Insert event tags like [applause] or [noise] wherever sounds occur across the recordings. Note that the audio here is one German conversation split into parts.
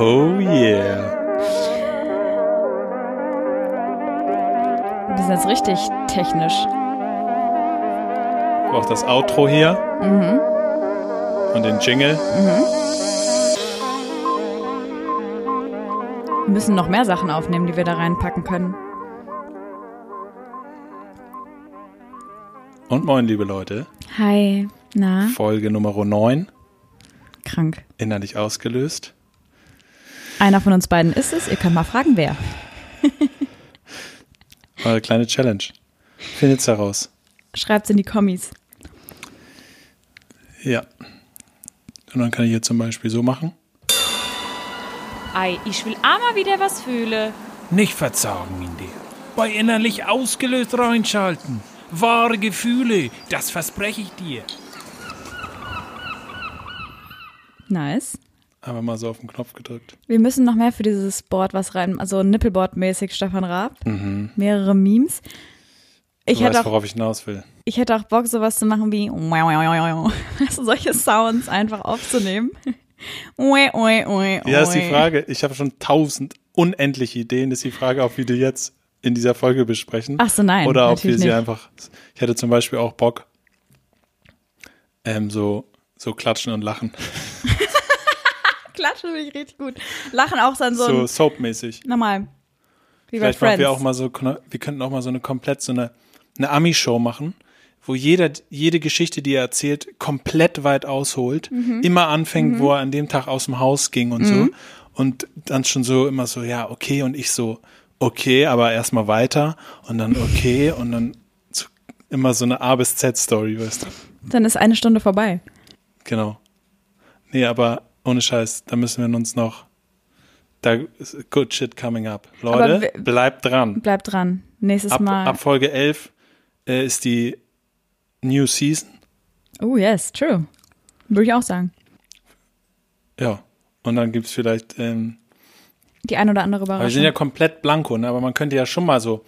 Oh yeah. Wir sind jetzt richtig technisch. Auch das Outro hier. Mhm. Und den Jingle. Wir müssen noch mehr Sachen aufnehmen, die wir da reinpacken können. Und moin, liebe Leute. Hi. Na, Folge Nummer 9. krank. Innerlich ausgelöst. Einer von uns beiden ist es. Ihr könnt mal fragen, wer. [laughs] Eure kleine Challenge. Findet's heraus. Schreibt's in die Kommis. Ja. Und dann kann ich hier zum Beispiel so machen. Ei, ich will einmal wieder was fühlen. Nicht verzagen in dir. Bei innerlich ausgelöst reinschalten. Wahre Gefühle, das verspreche ich dir. Nice. Aber mal so auf den Knopf gedrückt. Wir müssen noch mehr für dieses Board was rein, also Nippelboard-mäßig Stefan Raab. Mehrere Memes. Ich Du hätte, weißt, auch, worauf ich hinaus will. ich hätte auch Bock, sowas zu machen wie also [laughs] solche Sounds einfach aufzunehmen. Ja, ist die Frage. Ich habe schon tausend unendliche Ideen. Ist die Frage, ob wir die jetzt in dieser Folge besprechen. Ach so, nein, Oder ob wir sie nicht. einfach. Ich hätte zum Beispiel auch Bock, ähm, so, so klatschen und lachen. [laughs] Klatschen finde ich richtig gut. Lachen auch dann so, So soapmäßig. normal. Wie Vielleicht machen wir auch mal so, wir könnten auch mal so eine komplett so eine, eine Ami-Show machen, wo jeder, jede Geschichte, die er erzählt, komplett weit ausholt, Mhm. immer anfängt, wo er an dem Tag aus dem Haus ging und so. Und dann schon so immer so, ja, okay, und ich so, okay, aber erstmal weiter und dann okay und dann so, immer so eine A bis Z-Story, weißt du. Dann ist eine Stunde vorbei. Genau. Nee, aber ohne Scheiß, da müssen wir uns noch, da ist good shit coming up. Leute, bleibt dran. Bleibt dran. Nächstes Ab, Mal. ab Folge 11 äh, ist die New Season. Oh, yes, true. Würde ich auch sagen. Ja. Und dann gibt's vielleicht, ähm, Die ein oder andere aber wir Überraschung. sind ja komplett blanko, ne? aber man könnte ja schon mal so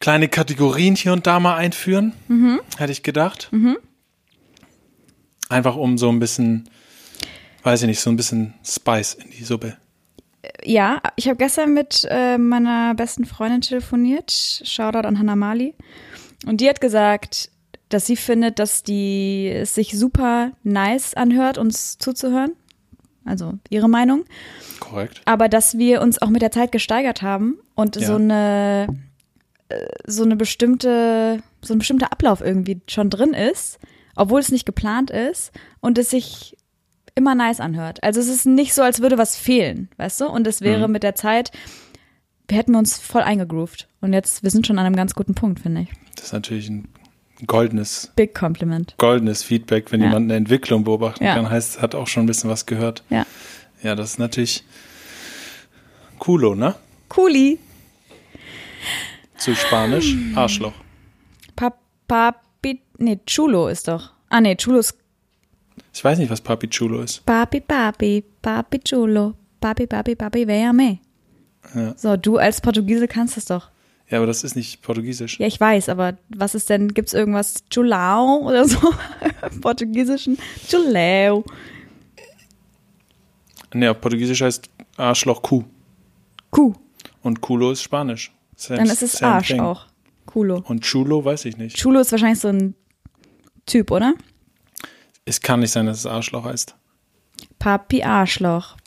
kleine Kategorien hier und da mal einführen, Mhm. hätte ich gedacht. Einfach um so ein bisschen, weiß ich nicht, so ein bisschen Spice in die Suppe. Ja, ich habe gestern mit äh, meiner besten Freundin telefoniert. Shoutout an Hannah Mali. Und die hat gesagt, dass sie findet, dass die es sich super nice anhört, uns zuzuhören. Also ihre Meinung. Korrekt. Aber dass wir uns auch mit der Zeit gesteigert haben und Ja. so eine äh, so eine bestimmte so ein bestimmter Ablauf irgendwie schon drin ist, obwohl es nicht geplant ist und es sich immer nice anhört. Also es ist nicht so, als würde was fehlen, weißt du? Und es wäre Mhm. mit der Zeit, wir hätten wir uns voll eingegroovt. Und jetzt, wir sind schon an einem ganz guten Punkt, finde ich. Das ist natürlich ein goldenes, Big Compliment. goldenes Feedback, wenn Ja. jemand eine Entwicklung beobachten Ja. kann, heißt, hat auch schon ein bisschen was gehört. Ja. Ja, das ist natürlich coolo, ne? Cooli. Zu Spanisch, Arschloch. Papi, nee, Chulo ist doch. Ah, nee, Chulo ist Ich weiß nicht, was Papi Chulo ist. Papi, Papi, Papi Chulo, Papi, Papi, Papi, véame. Ja. So, du als Portugiese kannst das doch. Ja, aber das ist nicht Portugiesisch. Ja, ich weiß, aber was ist denn, gibt's irgendwas Chulao oder so im [laughs] Portugiesischen? Chulao. Nee, auf Portugiesisch heißt Arschloch Kuh. Kuh. Und Culo ist Spanisch. Same- Dann ist es Arsch thing. auch. Culo. Und Chulo weiß ich nicht. Chulo ist wahrscheinlich so ein Typ, oder? Es kann nicht sein, dass es Arschloch heißt. Papi Arschloch.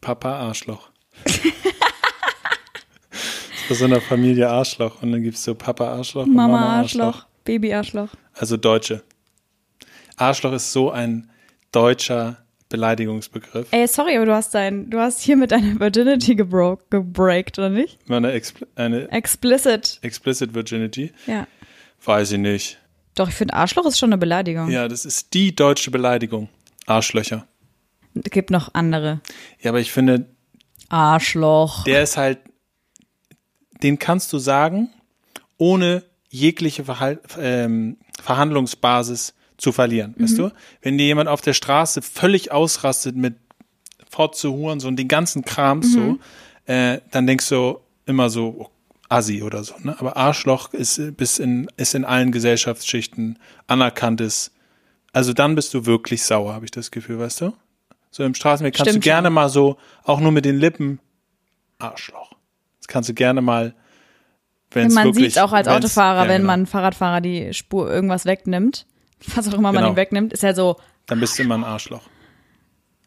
Papa Arschloch. Aus so einer Familie Arschloch. Und dann gibt es so Papa Arschloch Mama, Mama, Arschloch. Arschloch. Baby Arschloch. Also Deutsche. Arschloch ist so ein deutscher Beleidigungsbegriff. Ey, sorry, aber du hast dein, du hast hier mit deiner Virginity gebro gebreakt, oder nicht? Eine, Expl eine Explicit. Explicit Virginity. Ja. Weiß ich nicht. Doch, ich finde Arschloch ist schon eine Beleidigung. Ja, das ist die deutsche Beleidigung. Arschlöcher. Es gibt noch andere. Ja, aber ich finde, Arschloch. der ist halt, den kannst du sagen, ohne jegliche Verhal ähm, Verhandlungsbasis zu verlieren, weißt du? Wenn dir jemand auf der Straße völlig ausrastet mit Fotze, Huren, so und den ganzen Kram so, äh, dann denkst du immer so, oh, Assi oder so, ne? Aber Arschloch ist bis in, ist in allen Gesellschaftsschichten anerkanntes. Also dann bist du wirklich sauer, habe ich das Gefühl, weißt du? So im Straßenweg kannst Stimmt du gerne schon. mal so, auch nur mit den Lippen, Arschloch. Das kannst du gerne mal, wenn es man sieht auch als wenn's- Autofahrer, ja, wenn genau. man Fahrradfahrer die Spur irgendwas wegnimmt, [laughs] was auch immer man Genau. ihm wegnimmt, ist ja so Dann bist du immer ein Arschloch.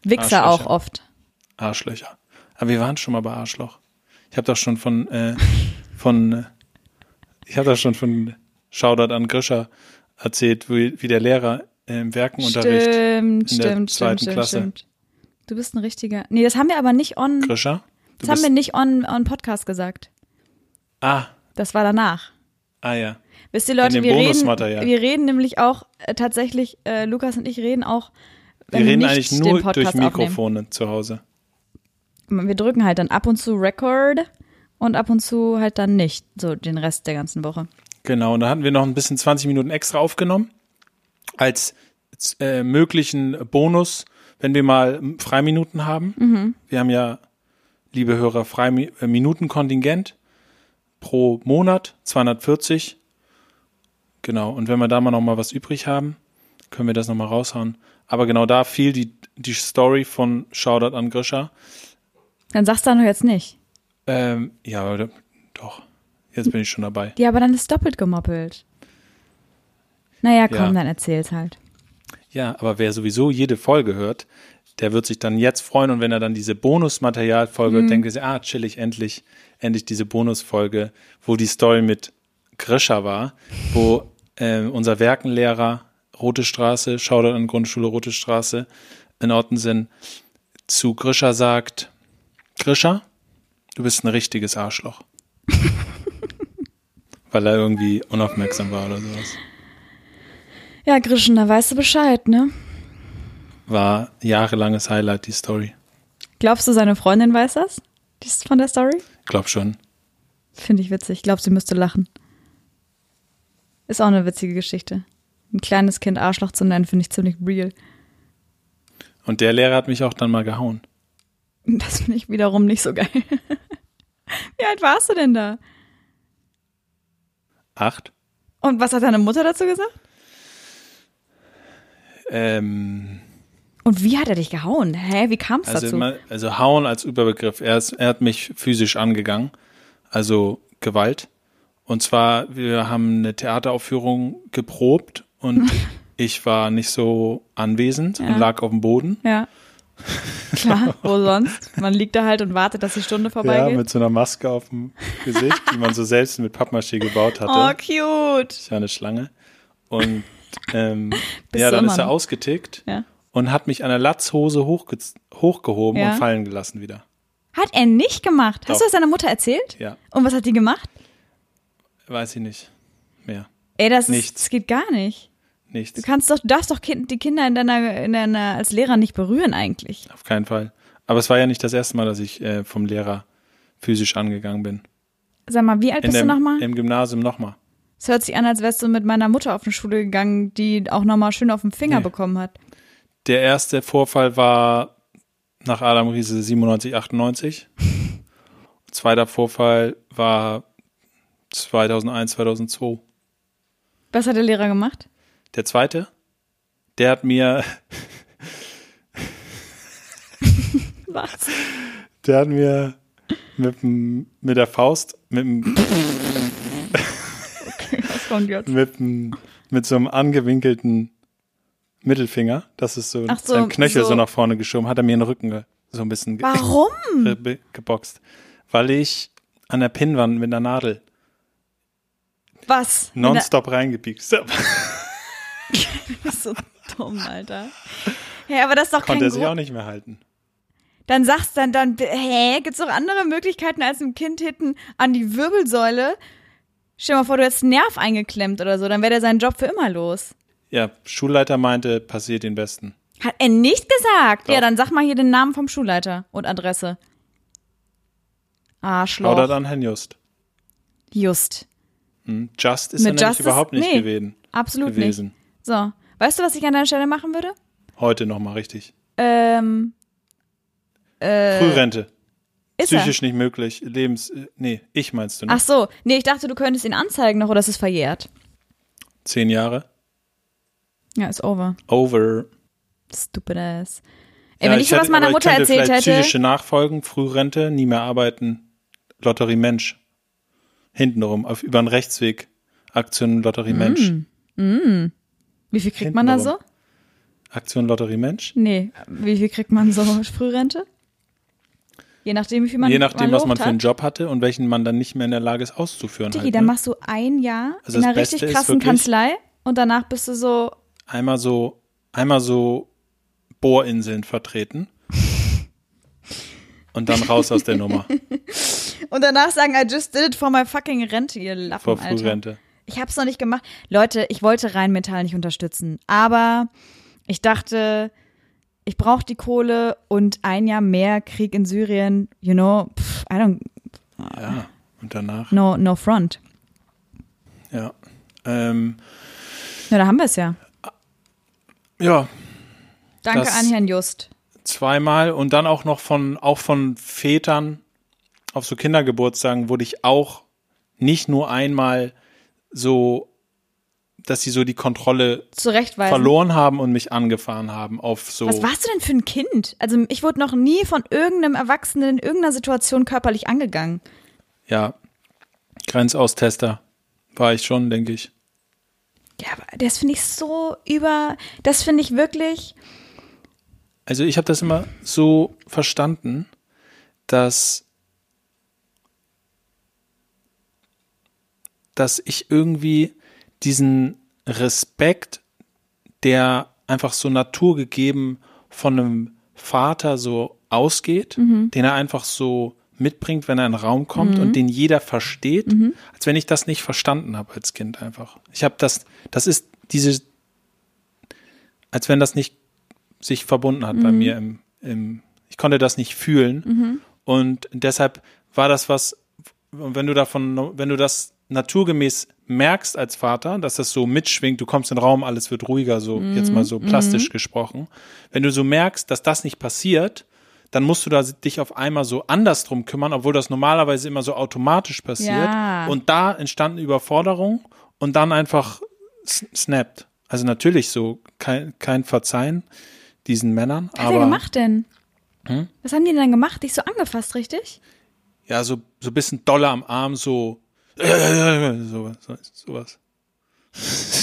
Wichser auch oft. Arschlöcher. Aber wir waren schon mal bei Arschloch. Ich habe doch schon von, äh, [laughs] von, ich habe doch schon von Shoutout an Grischer erzählt, wie, wie der Lehrer im Werkenunterricht. Stimmt, in der stimmt, zweiten stimmt, Klasse. stimmt. Du bist ein richtiger. Nee, das haben wir aber nicht on. Grischer? Du Das haben wir nicht on, on Podcast gesagt. ah, Das war danach. ah ja. Wisst ihr, Leute, wir reden, wir reden nämlich auch äh, tatsächlich, äh, Lukas und ich reden auch, Wir wenn reden nicht eigentlich nur durch aufnehmen. Mikrofone zu Hause. Wir drücken halt dann ab und zu Record und ab und zu halt dann nicht, so den Rest der ganzen Woche. Genau, und da hatten wir noch ein bisschen 20 Minuten extra aufgenommen als äh, möglichen Bonus, wenn wir mal Freiminuten haben. Mhm. Wir haben ja, liebe Hörer, Freiminutenkontingent pro Monat, 240. Genau, und wenn wir da mal noch mal was übrig haben, können wir das noch mal raushauen. Aber genau da fiel die, die Story von Shoutout an Grischer. Dann sagst du doch jetzt nicht. Ähm, ja, doch, jetzt bin ich schon dabei. Ja, aber dann ist doppelt gemoppelt. Naja, komm, Ja. dann erzähl's halt. Ja, aber wer sowieso jede Folge hört, der wird sich dann jetzt freuen und wenn er dann diese Bonusmaterialfolge hört, denkt er sich, ah, chillig, endlich, endlich diese Bonusfolge, wo die Story mit Grischer war, wo äh, unser Werkenlehrer Rote Straße, Shoutout an Grundschule Rote Straße in Ottensen, zu Grischer sagt, Grischer, du bist ein richtiges Arschloch. [laughs] Weil er irgendwie unaufmerksam war oder sowas. Ja, Grischen, da weißt du Bescheid, ne? War jahrelanges Highlight, die Story. Glaubst du, seine Freundin weiß das? Von der Story? Glaub schon. Finde ich witzig. Ich glaube, sie müsste lachen. Ist auch eine witzige Geschichte. Ein kleines Kind Arschloch zu nennen, finde ich ziemlich real. Und der Lehrer hat mich auch dann mal gehauen. Das finde ich wiederum nicht so geil. [laughs] Wie alt warst du denn da? Acht. Und was hat deine Mutter dazu gesagt? Ähm, Und wie hat er dich gehauen? Hä, wie kam es also, dazu? immer, also hauen als Überbegriff. Er, ist, er hat mich physisch angegangen. Also Gewalt. Und zwar, wir haben eine Theateraufführung geprobt und [laughs] ich war nicht so anwesend Ja. und lag auf dem Boden. Ja. [laughs] Klar, wo sonst? Man liegt da halt und wartet, dass die Stunde Ja, vorbeigeht. mit so einer Maske auf dem Gesicht, die man so selbst mit Pappmaché gebaut hatte. oh, cute. Ich war eine Schlange. Und ähm, ja, dann ist er noch. ausgetickt Ja. und hat mich an der Latzhose hochge hochgehoben Ja. und fallen gelassen wieder. Hat er nicht gemacht. Hast Doch. du das deiner Mutter erzählt? Ja, Und was hat die gemacht? weiß ich nicht mehr. Ey, das, ist, Nichts. das geht gar nicht. Du Nichts. kannst doch, du darfst doch kind, die Kinder in deiner, in deiner, als Lehrer nicht berühren eigentlich. Auf keinen Fall. Aber es war ja nicht das erste Mal, dass ich äh, vom Lehrer physisch angegangen bin. Sag mal, wie alt In bist du dem, nochmal? Im Gymnasium nochmal. Es hört sich an, als wärst du mit meiner Mutter auf eine Schule gegangen, die auch nochmal schön auf den Finger Nee. bekommen hat. Der erste Vorfall war nach Adam Riese 97, 98. [laughs] Zweiter Vorfall war 2001, 2002. Was hat der Lehrer gemacht? Der zweite, der hat mir, Was? der hat mir mit, dem, mit der Faust, mit, dem, Was kommt jetzt? mit, mit so einem angewinkelten Mittelfinger, das ist so, Ach so, sein Knöchel so. so. nach vorne geschoben, hat er mir den Rücken so ein bisschen ge Warum? [laughs] ge geboxt. Weil ich an der Pinnwand mit einer Nadel Was? nonstop reingepiekst habe. [laughs] [laughs] So dumm, Alter. Hä, aber das ist doch kein Konnte er sich auch Grund. nicht mehr halten. Dann sagst dann, dann, hä, gibt's doch andere Möglichkeiten als einem Kind hinten an die Wirbelsäule? Stell dir mal vor, du hättest einen Nerv eingeklemmt oder so, dann wäre der seinen Job für immer los. Ja, Schulleiter meinte, passiert den Besten. Hat er nicht gesagt? Doch. Ja, dann sag mal hier den Namen vom Schulleiter und Adresse. Arschloch. Oder dann Herrn Just. Just. Hm? Just ist Mit er nämlich Just ist- überhaupt nicht nee, gewesen. Absolut gewesen. nicht. So. Weißt du, was ich an deiner Stelle machen würde? Heute nochmal richtig. Ähm, Frührente. ist Psychisch nicht möglich. Lebens. äh, Nee, ich meinst du, ne? er. Ach so. Nee, ich dachte, du könntest ihn anzeigen noch oder es ist verjährt. Zehn Jahre. Ja, ist over. Over. Stupid ass. Ey, Ja, wenn ich, hätte- was meiner ich Mutter könnte erzählt hätte, Psychische Nachfolgen, Frührente, nie mehr arbeiten, Lotterie Mensch. Hintenrum, auf über den Rechtsweg. Aktion Lotterie Mensch. Wie viel kriegt man da so? Aktion Lotterie Mensch. Nee, wie viel kriegt man so [laughs] Frührente? Je nachdem, wie viel man Je nachdem, was man für einen. Job hatte und welchen man dann nicht mehr in der Lage ist auszuführen. Digi, Halt, dann ne? machst du ein Jahr Also in einer richtig Beste krassen Kanzlei und danach bist du so, Einmal so, einmal so Bohrinseln vertreten. Und dann raus aus der Nummer [laughs] und danach sagen, I just did it for my fucking Rente, ihr Lappen, vor Alter. Ich hab's noch nicht gemacht. Leute, ich wollte Rheinmetall nicht unterstützen, aber ich dachte, ich brauche die Kohle und ein Jahr mehr Krieg in Syrien, you know, pff, I don't, Ja, und danach. no, no front. Ja. Ähm, Ja, da haben wir es ja. ja, Danke an Herrn Just. zweimal und dann auch noch von auch von Vätern auf so Kindergeburtstagen wurde ich auch nicht nur einmal so, dass sie so die Kontrolle verloren haben und mich angefahren haben auf so. Was warst du denn für ein Kind? Also ich wurde noch nie von irgendeinem Erwachsenen in irgendeiner Situation körperlich angegangen. Ja, Grenzaustester war ich schon, denke ich. Ja, aber das finde ich so über, das finde ich wirklich, Also ich habe das immer so verstanden, dass dass ich irgendwie diesen Respekt, der einfach so naturgegeben von einem Vater so ausgeht, den er einfach so mitbringt, wenn er in den Raum kommt und den jeder versteht, als wenn ich das nicht verstanden habe als Kind einfach. Ich habe das, das ist diese, als wenn das nicht sich verbunden hat bei mir im, im, ich konnte das nicht fühlen und deshalb war das was, wenn du davon, wenn du das naturgemäß merkst als Vater, dass das so mitschwingt, du kommst in den Raum, alles wird ruhiger, so jetzt mal so plastisch gesprochen. Wenn du so merkst, dass das nicht passiert, dann musst du da dich auf einmal so anders drum kümmern, obwohl das normalerweise immer so automatisch passiert. Ja. Und da entstanden Überforderung und dann einfach snappt. Also natürlich so kein, kein Verzeihen diesen Männern, was hat er aber gemacht denn? Hm? Was haben die denn gemacht? Dich so angefasst, richtig? ja, so, so ein bisschen doller am Arm, so, so, so sowas.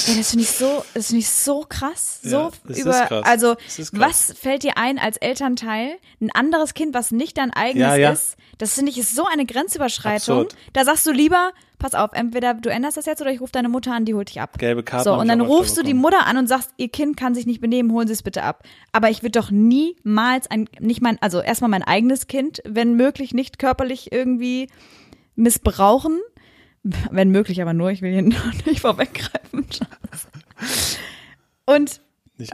Ey, das finde ich so, das finde ich so krass. So Ja, über, krass. also, was fällt dir ein als Elternteil? Ein anderes Kind, was nicht dein eigenes Ja, ja. ist, das finde ich ist so eine Grenzüberschreitung. Absurd. Da sagst du lieber, pass auf, entweder du änderst das jetzt oder ich rufe deine Mutter an, die holt dich ab. Gelbe Karten So, und dann rufst du die. Mutter an und sagst, ihr Kind kann sich nicht benehmen, holen Sie es bitte ab. Aber ich würde doch niemals ein, nicht mein, also erstmal mein eigenes Kind, wenn möglich, nicht körperlich irgendwie missbrauchen. [laughs] Wenn möglich, aber nur, ich will hier [laughs] noch nicht vorweggreifen. Und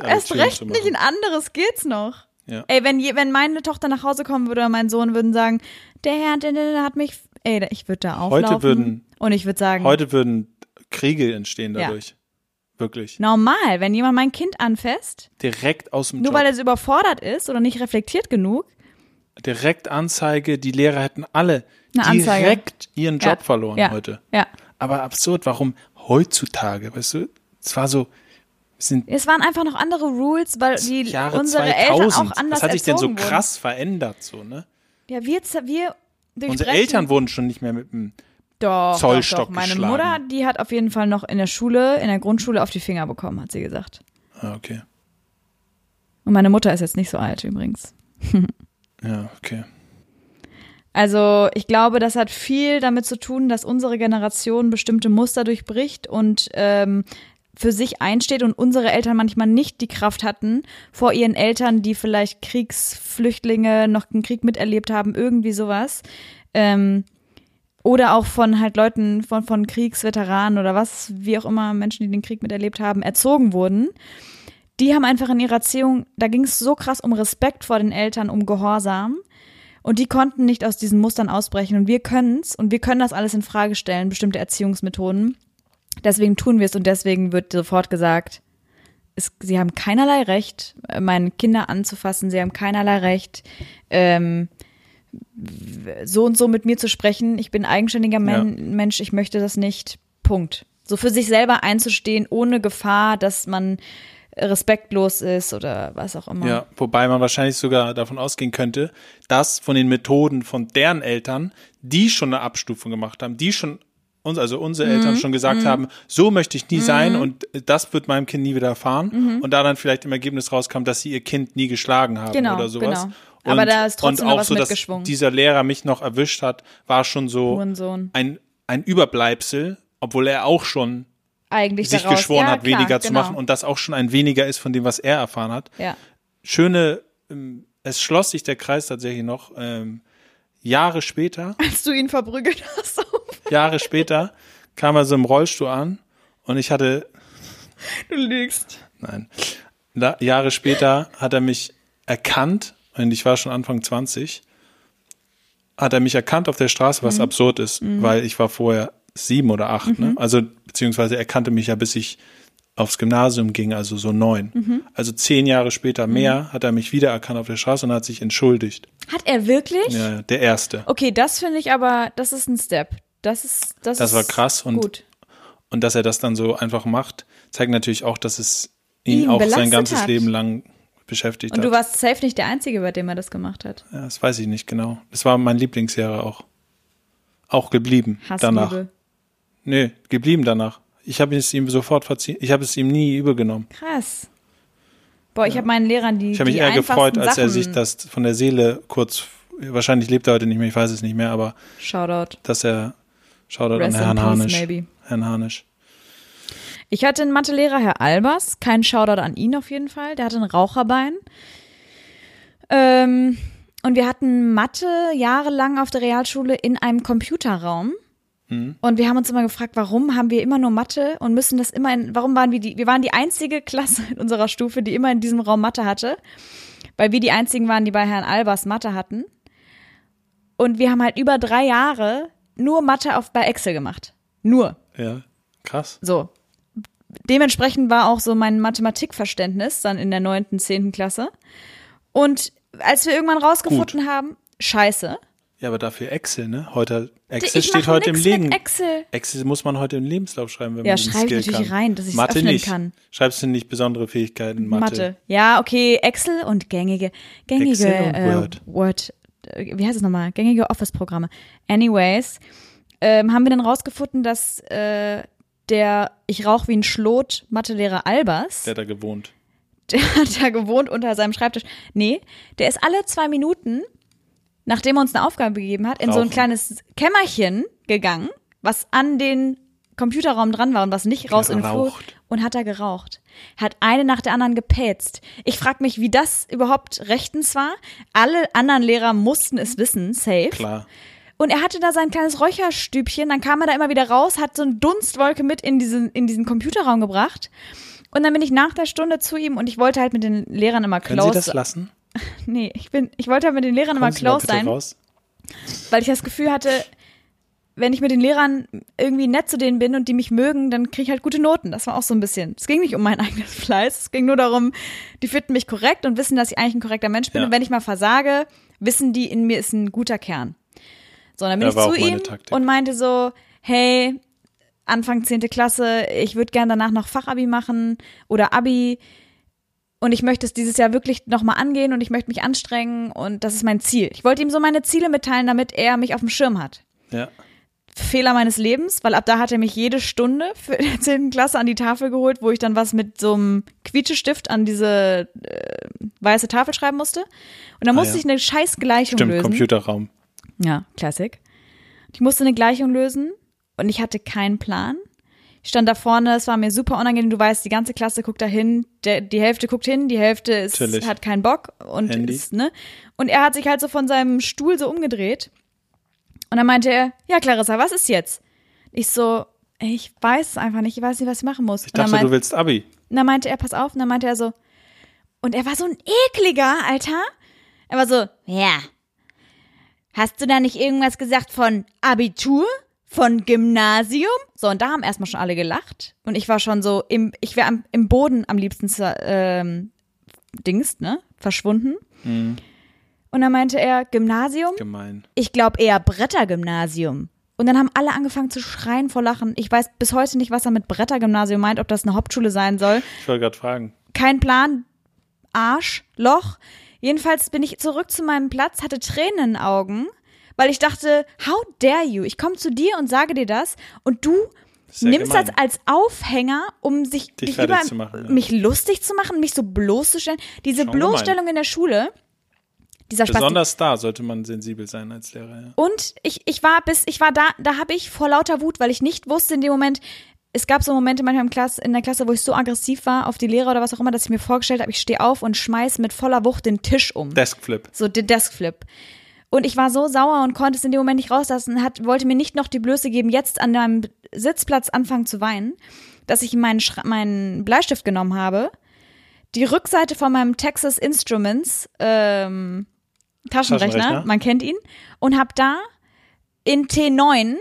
erst recht nicht ein anderes geht's noch. Ja. Ey, wenn, je, wenn meine Tochter nach Hause kommen würde oder mein Sohn würden sagen, der Herr, der, der hat mich, ey, ich würde da auflaufen. Heute würden- und ich würde sagen, Heute würden Kriege entstehen Ja. dadurch. Wirklich. normal, wenn jemand mein Kind anfasst, Direkt aus dem nur Job. weil er überfordert ist oder nicht reflektiert genug, Direkt Anzeige, die Lehrer hätten alle Eine Anzeige. direkt ihren Job Ja. verloren ja, heute. Ja. Aber absurd, warum heutzutage, weißt du? Es war so, Es waren einfach noch andere Rules, weil die Jahre unsere 2000. Eltern auch anders Was hat sich denn so wurden. krass verändert, so, ne? Ja, wir, wir Unsere Eltern wurden schon nicht mehr mit dem, Doch, Zollstock doch, doch. Meine geschlagen. Mutter, die hat auf jeden Fall noch in der Schule, in der Grundschule auf die Finger bekommen, hat sie gesagt. ah, okay. Und meine Mutter ist jetzt nicht so alt übrigens. [laughs] Ja, okay. Also ich glaube, das hat viel damit zu tun, dass unsere Generation bestimmte Muster durchbricht und ähm, für sich einsteht und unsere Eltern manchmal nicht die Kraft hatten, vor ihren Eltern, die vielleicht Kriegsflüchtlinge noch einen Krieg miterlebt haben, irgendwie sowas. Ähm, oder auch von halt Leuten, von, von Kriegsveteranen oder was, wie auch immer, Menschen, die den Krieg miterlebt haben, erzogen wurden. Die haben einfach in ihrer Erziehung, da ging es so krass um Respekt vor den Eltern, um Gehorsam. Und die konnten nicht aus diesen Mustern ausbrechen. Und wir können's und wir können das alles in Frage stellen, bestimmte Erziehungsmethoden. Deswegen tun wir es und deswegen wird sofort gesagt, es, sie haben keinerlei Recht, äh, meine Kinder anzufassen, sie haben keinerlei Recht, ähm, so und so mit mir zu sprechen. Ich bin eigenständiger Men Mensch, ich möchte das nicht. Punkt. So für sich selber einzustehen, ohne Gefahr, dass man respektlos ist oder was auch immer. Ja, wobei man wahrscheinlich sogar davon ausgehen könnte, dass von den Methoden von deren Eltern, die schon eine Abstufung gemacht haben, die schon uns, also unsere Mhm. Eltern schon gesagt haben, so möchte ich nie sein und das wird meinem Kind nie widerfahren. Und da dann vielleicht im Ergebnis rauskam, dass sie ihr Kind nie geschlagen haben Mhm. Genau, oder sowas. genau. Aber da ist trotzdem und auch was so, dass dieser Lehrer mich noch erwischt hat, war schon so Hurensohn. ein, ein Überbleibsel, obwohl er auch schon Eigentlich sich daraus, geschworen ja, hat, klar, weniger zu genau. machen und das auch schon ein weniger ist von dem, was er erfahren hat. Ja. Schöne, ähm, es schloss sich der Kreis tatsächlich noch. Ähm, Jahre später, [laughs] Als du ihn verprügelt hast. [laughs] Jahre später kam er so im Rollstuhl an und ich hatte, du lügst. nein, da, Jahre später hat er mich erkannt und ich war schon Anfang 20, hat er mich erkannt auf der Straße, Mhm. was absurd ist, weil ich war vorher sieben oder acht, ne? Also, beziehungsweise er kannte mich ja, bis ich aufs Gymnasium ging, also so neun. Mhm. Also zehn Jahre später mehr hat er mich wiedererkannt auf der Straße und hat sich entschuldigt. Hat er wirklich? Ja, der Erste. Okay, das finde ich aber, das ist ein Step. Das ist, das, Das ist war krass und gut. Und dass er das dann so einfach macht, zeigt natürlich auch, dass es ihn, Ihn auch sein ganzes hat. Leben lang beschäftigt Und hat. du warst safe nicht der Einzige, bei dem er das gemacht hat. ja, das weiß ich nicht genau. Das war mein Lieblingslehrer auch. Auch geblieben danach. Nee, geblieben danach. Ich habe es ihm sofort verziehen. Ich habe es ihm nie übergenommen. Krass. Boah, ich habe meinen Lehrern die Ich habe mich eher gefreut, als er Sachen- sich das von der Seele kurz, wahrscheinlich lebt er heute nicht mehr, ich weiß es nicht mehr, aber Shoutout. dass er, Shoutout Rest an Herrn Hanisch. maybe. Herrn Hanisch. Ich hatte einen Mathelehrer, Herr Albers. Kein Shoutout an ihn auf jeden Fall. Der hatte ein Raucherbein. Ähm, und wir hatten Mathe jahrelang auf der Realschule in einem Computerraum. Und wir haben uns immer gefragt, warum haben wir immer nur Mathe und müssen das immer in, warum waren wir die, wir waren die einzige Klasse in unserer Stufe, die immer in diesem Raum Mathe hatte, weil wir die einzigen waren, die bei Herrn Albers Mathe hatten. Und wir haben halt über drei Jahre nur Mathe auf, bei Excel gemacht. Nur. Ja, krass. So. Dementsprechend war auch so mein Mathematikverständnis dann in der neunten, zehnten Klasse. Und als wir irgendwann rausgefunden haben, scheiße. Ja, aber dafür Excel, ne? Heute, Excel ich steht heute im Leben. Excel. Excel muss man heute im Lebenslauf schreiben, wenn Ja, man den ich Skill natürlich kann. rein, dass ich's Mathe öffnen nicht. kann. Schreibst du nicht besondere Fähigkeiten Mathe? Mathe. Ja, okay, Excel und gängige, gängige Excel und äh, Word. Word. äh, Wie heißt es nochmal? Gängige Office-Programme. Anyways, ähm, haben wir dann rausgefunden, dass äh, der Ich rauch wie ein Schlot Mathelehrer Albers, Der hat da gewohnt. [laughs] der hat da gewohnt unter seinem Schreibtisch. Nee, der ist alle zwei Minuten, nachdem er uns eine Aufgabe gegeben hat, in so ein Rauchen. kleines Kämmerchen gegangen, was an den Computerraum dran war und was nicht raus in den Flur und hat da geraucht. Hat eine nach der anderen gepetzt. Ich frage mich, wie das überhaupt rechtens war. Alle anderen Lehrer mussten es wissen, safe. Klar. Und er hatte da sein kleines Räucherstübchen, dann kam er da immer wieder raus, hat so eine Dunstwolke mit in diesen, in diesen Computerraum gebracht. Und dann bin ich nach der Stunde zu ihm und ich wollte halt mit den Lehrern immer Können Sie close. das lassen? [laughs] nee, ich bin, ich wollte halt mit den Lehrern immer close sein, raus. weil ich das Gefühl hatte, wenn ich mit den Lehrern irgendwie nett zu denen bin und die mich mögen, dann kriege ich halt gute Noten. Das war auch so ein bisschen. Es ging nicht um meinen [laughs] eigenen Fleiß. Es ging nur darum, die finden mich korrekt und wissen, dass ich eigentlich ein korrekter Mensch bin. Ja. Und wenn ich mal versage, wissen die, in mir ist ein guter Kern. So, dann bin Ja, ich zu ihm und meinte so, hey, Anfang 10. Klasse, ich würde gern danach noch Fachabi machen oder Abi. Und ich möchte es dieses Jahr wirklich nochmal angehen und ich möchte mich anstrengen und das ist mein Ziel. Ich wollte ihm so meine Ziele mitteilen, damit er mich auf dem Schirm hat. Ja. Fehler meines Lebens, weil ab da hat er mich jede Stunde für die 10. Klasse an die Tafel geholt, wo ich dann was mit so einem Quietschestift an diese äh, weiße Tafel schreiben musste. Und dann Ah, musste ja. ich eine scheiß Gleichung Stimmt, lösen. Computerraum. Ja, Classic. Ich musste eine Gleichung lösen und ich hatte keinen Plan. Ich stand da vorne, es war mir super unangenehm. Du weißt, die ganze Klasse guckt da hin, die Hälfte guckt hin, die Hälfte ist, Natürlich. hat keinen Bock und Handy. ist, ne? Und er hat sich halt so von seinem Stuhl so umgedreht. Und dann meinte er, ja, Clarissa, was ist jetzt? Ich so, ich weiß es einfach nicht, ich weiß nicht, was ich machen muss. Ich dachte, dann du willst Abi. und dann meinte er, pass auf, und dann meinte er so, und er war so ein ekliger, Alter. Er war so, ja, Hast du da nicht irgendwas gesagt von Abitur? Von Gymnasium? So, und da haben erstmal schon alle gelacht. Und ich war schon so, im, ich wäre im Boden am liebsten ähm, Dings, ne? Verschwunden. Mhm. Und dann meinte er, Gymnasium? Gemein. Ich glaube eher Brettergymnasium. Und dann haben alle angefangen zu schreien vor Lachen. Ich weiß bis heute nicht, was er mit Brettergymnasium meint, ob das eine Hauptschule sein soll. Ich wollte gerade fragen. kein Plan, Arsch, Loch. Jedenfalls bin ich zurück zu meinem Platz, hatte Tränen in den Augen, weil ich dachte, how dare you? Ich komme zu dir und sage dir das und du Sehr nimmst gemein. das als Aufhänger, um sich Dich mich, fertig über, machen, ja. mich lustig zu machen, mich so bloßzustellen. Diese Schon gemein. Bloßstellung in der Schule, dieser Spaß. Besonders da sollte man sensibel sein als Lehrer. Ja. Und ich, ich war bis, ich war da, da habe ich vor lauter Wut, weil ich nicht wusste in dem Moment, es gab so Momente manchmal im Klasse, in der Klasse, wo ich so aggressiv war auf die Lehrer oder was auch immer, dass ich mir vorgestellt habe, ich stehe auf und schmeiß mit voller Wucht den Tisch um. Deskflip. so den Deskflip. Und ich war so sauer und konnte es in dem Moment nicht rauslassen, hat, wollte mir nicht noch die Blöße geben, jetzt an meinem Sitzplatz anfangen zu weinen, dass ich meinen, Schra meinen Bleistift genommen habe, die Rückseite von meinem Texas Instruments ähm, Taschenrechner, Taschenrechner. man kennt ihn, und habe da in T9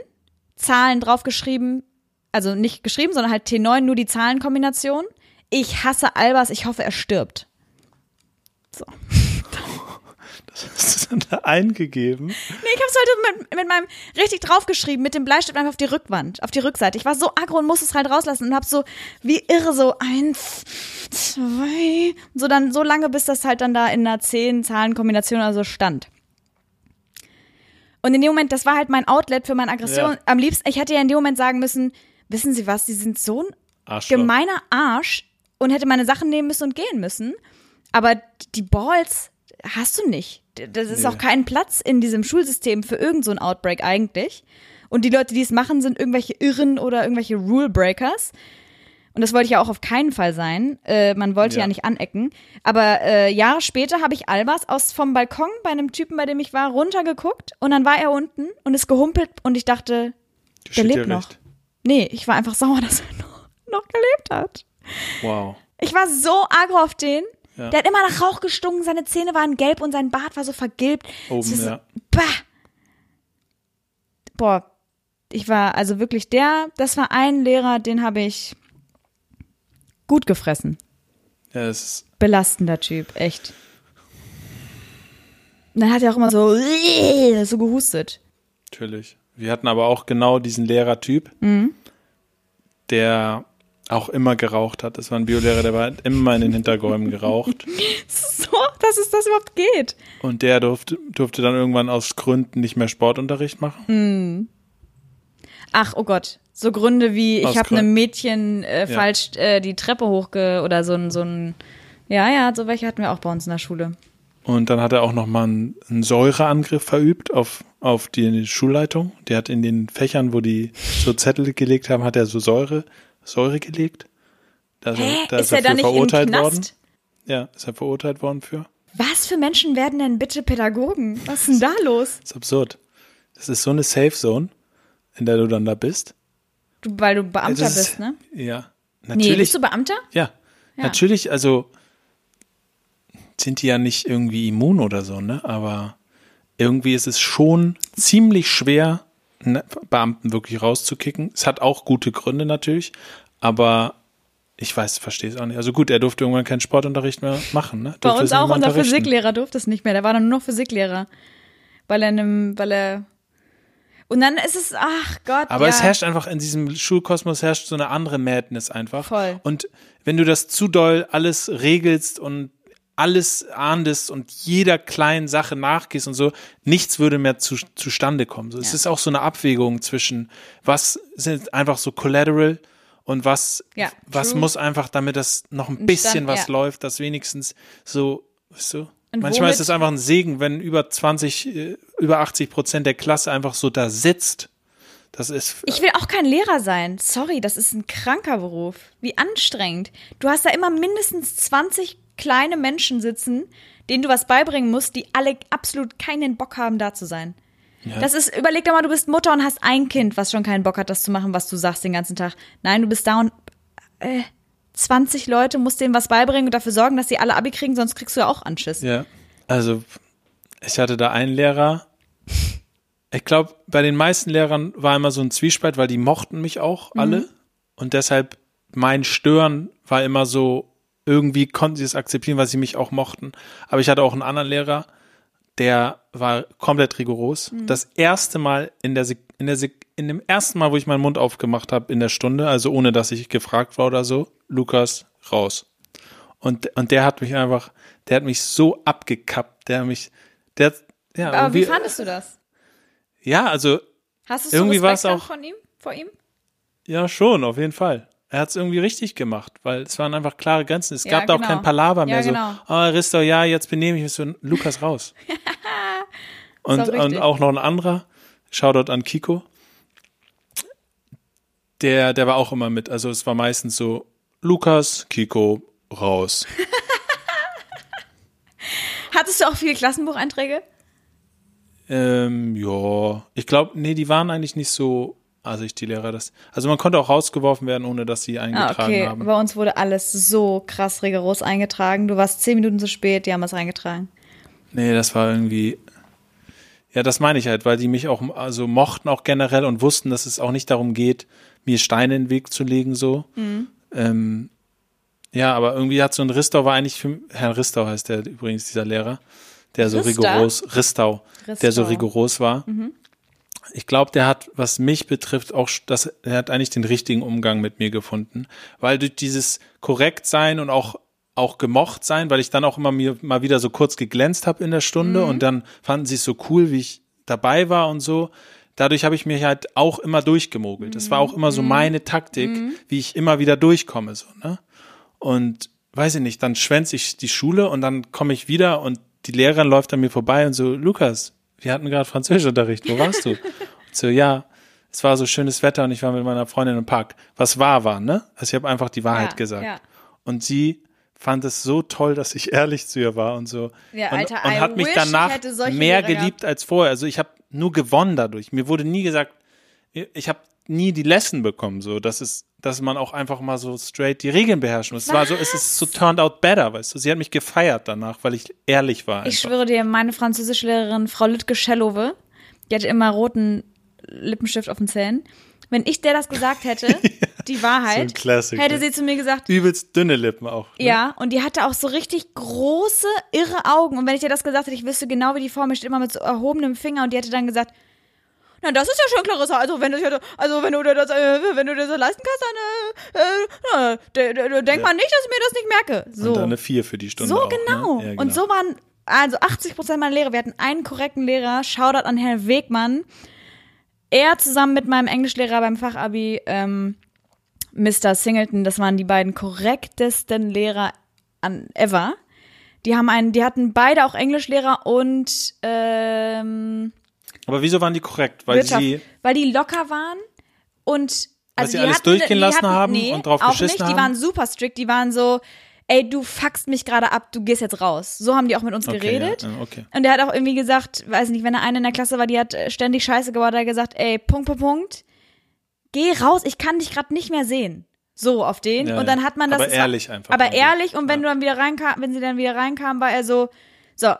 Zahlen draufgeschrieben, also nicht geschrieben, sondern halt T9 nur die Zahlenkombination. Ich hasse Albers, ich hoffe, er stirbt. Das dann da eingegeben. Nee, ich hab's heute mit, mit meinem richtig draufgeschrieben, mit dem Bleistift einfach auf die Rückwand, auf die Rückseite. Ich war so aggro und musste es halt rauslassen und hab so wie irre so eins, zwei, so dann so lange, bis das halt dann da in einer zehn Zahlenkombination oder so stand. Und in dem Moment, das war halt mein Outlet für meine Aggression. Ja. Am liebsten, ich hätte ja in dem Moment sagen müssen, wissen Sie was, Sie sind so ein Arschloch. gemeiner Arsch und hätte meine Sachen nehmen müssen und gehen müssen. Aber die Balls hast du nicht. Das ist Nee. auch kein Platz in diesem Schulsystem für irgend so Outbreak eigentlich. Und die Leute, die es machen, sind irgendwelche Irren oder irgendwelche Rule Breakers. Und das wollte ich ja auch auf keinen Fall sein. Äh, man wollte ja. Ja. nicht anecken. Aber äh, Jahre später habe ich Albers aus vom Balkon bei einem Typen, bei dem ich war, runtergeguckt und dann war er unten und ist gehumpelt und ich dachte, der Steht dir lebt noch. recht. Nee, ich war einfach sauer, [laughs] dass er noch, noch gelebt hat. Wow. Ich war so aggro auf den. Ja. Der hat immer nach Rauch gestunken, seine Zähne waren gelb und sein Bart war so vergilbt. Oben, ist- ja. Bah! Boah, ich war also wirklich der, das war ein Lehrer, den habe ich gut gefressen. Ja, das ist, Belastender Typ, echt. Und dann hat er auch immer so, [laughs] so gehustet. natürlich. Wir hatten aber auch genau diesen Lehrertyp, Mhm. der auch immer geraucht hat. Das war ein Biolehrer, der war immer in den Hinterräumen geraucht. [laughs] So, dass es das überhaupt geht. Und der durfte, durfte dann irgendwann aus Gründen nicht mehr Sportunterricht machen. Ach, oh Gott. So Gründe wie, ich habe einem Gründen. Mädchen äh, Ja. falsch äh, die Treppe hochge... oder so ein, so ein... Ja, ja, so welche hatten wir auch bei uns in der Schule. Und dann hat er auch nochmal einen, einen Säureangriff verübt auf, auf die Schulleitung. Der hat in den Fächern, wo die so Zettel gelegt haben, hat er so Säure, Säure gelegt. Da, Hä? da ist er da für nicht im verurteilt Knast? worden. Ja, ist er verurteilt worden für. Was für Menschen werden denn bitte Pädagogen? Was ist denn da los? Das ist absurd. Das ist so eine Safe Zone, in der du dann da bist. Du, weil du Beamter ist- bist, ne? Ja, Nee, natürlich. bist du Beamter? ja, natürlich, also sind die ja nicht irgendwie immun oder so, ne? Aber irgendwie ist es schon ziemlich schwer, Beamten wirklich rauszukicken. Es hat auch gute Gründe natürlich, aber ich weiß, verstehe es auch nicht. Also gut, er durfte irgendwann keinen Sportunterricht mehr machen, ne? Bei Durfte uns auch unser. Physiklehrer durfte es nicht mehr. Der war dann nur noch Physiklehrer. Weil er in einem, weil er. Und dann ist es, ach Gott. Aber ja. es herrscht einfach in diesem Schulkosmos herrscht so eine andere Madness einfach. Voll. Und wenn du das zu doll alles regelst und alles ahndest und jeder kleinen Sache nachgehst und so, nichts würde mehr zu, zustande kommen. So, Es Ja. ist auch so eine Abwägung zwischen, was sind einfach so collateral und was, Ja, was true. muss einfach, damit das noch ein bisschen Stand- was ja. läuft, dass wenigstens so, weißt du, Und manchmal womit- ist es einfach ein Segen, wenn über 20, äh, über 80 Prozent der Klasse einfach so da sitzt. Das ist, Ich will auch kein Lehrer sein. Sorry, das ist ein kranker Beruf. Wie anstrengend. Du hast da immer mindestens 20 kleine Menschen sitzen, denen du was beibringen musst, die alle absolut keinen Bock haben, da zu sein. Das ist, überleg doch mal, du bist Mutter und hast ein Kind, was schon keinen Bock hat, das zu machen, was du sagst den ganzen Tag. Nein, du bist da und äh, 20 Leute, musst denen was beibringen und dafür sorgen, dass sie alle Abi kriegen, sonst kriegst du ja auch Anschiss. Ja, also ich hatte da einen Lehrer. Ich glaube, bei den meisten Lehrern war immer so ein Zwiespalt, weil die mochten mich auch alle. Und deshalb mein Stören war immer so, irgendwie konnten sie es akzeptieren, weil sie mich auch mochten. Aber ich hatte auch einen anderen Lehrer, der war komplett rigoros. Das erste Mal in der, in der in dem ersten Mal, wo ich meinen Mund aufgemacht habe in der Stunde, also ohne dass ich gefragt war oder so, Lukas, raus. Und, und der hat mich einfach, der hat mich so abgekappt, der mich, der, ja, Aber wie fandest du das? ja, also, Hast du Irgendwie Respekt war's gehabt auch- von ihm, vor ihm? ja, schon, auf jeden Fall. Er hat es irgendwie richtig gemacht, weil es waren einfach klare Grenzen. Es Ja, gab da auch genau. kein Palaver mehr. Ja, so, genau. oh, Risto, ja, jetzt benehme ich mich so, Lukas raus. [laughs] und, auch und auch noch ein anderer, Shoutout an Kiko, der, der war auch immer mit. Also es war meistens so, Lukas, Kiko, raus. [laughs] Hattest du auch viele Klassenbucheinträge? Ähm, ja, ich glaube, nee, die waren eigentlich nicht so assig, die Lehrer. Das, also man konnte auch rausgeworfen werden, ohne dass sie Ah, eingetragen okay. haben. Bei uns wurde alles so krass rigoros eingetragen. Du warst zehn Minuten zu spät, die haben es eingetragen. Nee, das war irgendwie. Ja, das meine ich halt, weil die mich auch also mochten auch generell und wussten, dass es auch nicht darum geht, mir Steine in den Weg zu legen, so. Mhm. Ähm, ja, aber irgendwie hat so ein Ristau war eigentlich für Herr Ristau heißt der übrigens, dieser Lehrer, der so Rister? rigoros, Ristau, der so Ristau. Mhm. rigoros war. Ich glaube, der hat, was mich betrifft, auch, das, er hat eigentlich den richtigen Umgang mit mir gefunden, weil durch dieses korrekt sein und auch auch gemocht sein, weil ich dann auch immer mir mal wieder so kurz geglänzt habe in der Stunde Mhm. und dann fanden sie es so cool, wie ich dabei war und so. Dadurch habe ich mich halt auch immer durchgemogelt. Das war auch immer so Mhm. meine Taktik, wie ich immer wieder durchkomme, so, ne? Und weiß ich nicht, dann schwänze ich die Schule und dann komme ich wieder und die Lehrerin läuft an mir vorbei und so, Lukas, wir hatten gerade Französischunterricht, wo warst du? [laughs] Und so, ja, es war so schönes Wetter und ich war mit meiner Freundin im Park. Was war, war, ne? Also ich habe einfach die Wahrheit Ja, gesagt. ja. Und sie fand es so toll, dass ich ehrlich zu ihr war und so. Ja, und, Alter, und hat mich danach mehr geliebt als vorher. Also ich habe nur gewonnen dadurch. Mir wurde nie gesagt, ich habe nie die Lesson bekommen, so dass es, dass man auch einfach mal so straight die Regeln beherrschen muss. Es war so, es ist so turned out better, weißt du. Sie hat mich gefeiert danach, weil ich ehrlich war. Ich Einfach. schwöre dir, meine Französischlehrerin, Frau Lütke Schellove, die hatte immer roten Lippenstift auf den Zähnen. Wenn ich der das gesagt hätte, [laughs] die Wahrheit, so hätte sie zu mir gesagt, Übelst dünne Lippen auch. Ne? ja, und die hatte auch so richtig große, irre Augen. Und wenn ich dir das gesagt hätte, ich wüsste genau, wie die vor mir steht, immer mit so erhobenem Finger. Und die hätte dann gesagt, na, das ist ja schön, Clarissa. Also, wenn du, also, wenn du dir das, äh, wenn du dir das leisten kannst, dann, äh, äh, na, de, de, de, denk mal nicht, dass ich mir das nicht merke. So. Und dann eine vier für die Stunde. So auch, genau. Ne? Ja, Und so waren also 80 Prozent meiner Lehrer. Wir hatten einen korrekten Lehrer. Shoutout an Herrn Wegmann. Er zusammen mit meinem Englischlehrer beim Fachabi, ähm, Mr. Singleton, das waren die beiden korrektesten Lehrer an ever. Die haben einen, die hatten beide auch Englischlehrer und ähm, Aber wieso waren die korrekt? Weil Wirtschaft, sie weil die locker waren und Weil also sie die alles hatten, durchgehen die lassen hatten, haben nee, und drauf auch geschissen nicht. Die haben? waren super strikt. Die waren so, ey, du fuckst mich gerade ab, du gehst jetzt raus. So haben die auch mit uns Okay, geredet. ja, okay. Und der hat auch irgendwie gesagt, weiß nicht, wenn er eine in der Klasse war, die hat äh, ständig Scheiße gebaut, hat er gesagt, ey, Punkt, Punkt, Punkt, geh raus, ich kann dich gerade nicht mehr sehen. So auf den. Ja, und dann hat man das. Aber ehrlich einfach Aber ehrlich, und wenn Ja. du dann wieder reinkam, wenn sie dann wieder reinkam, war er so, so,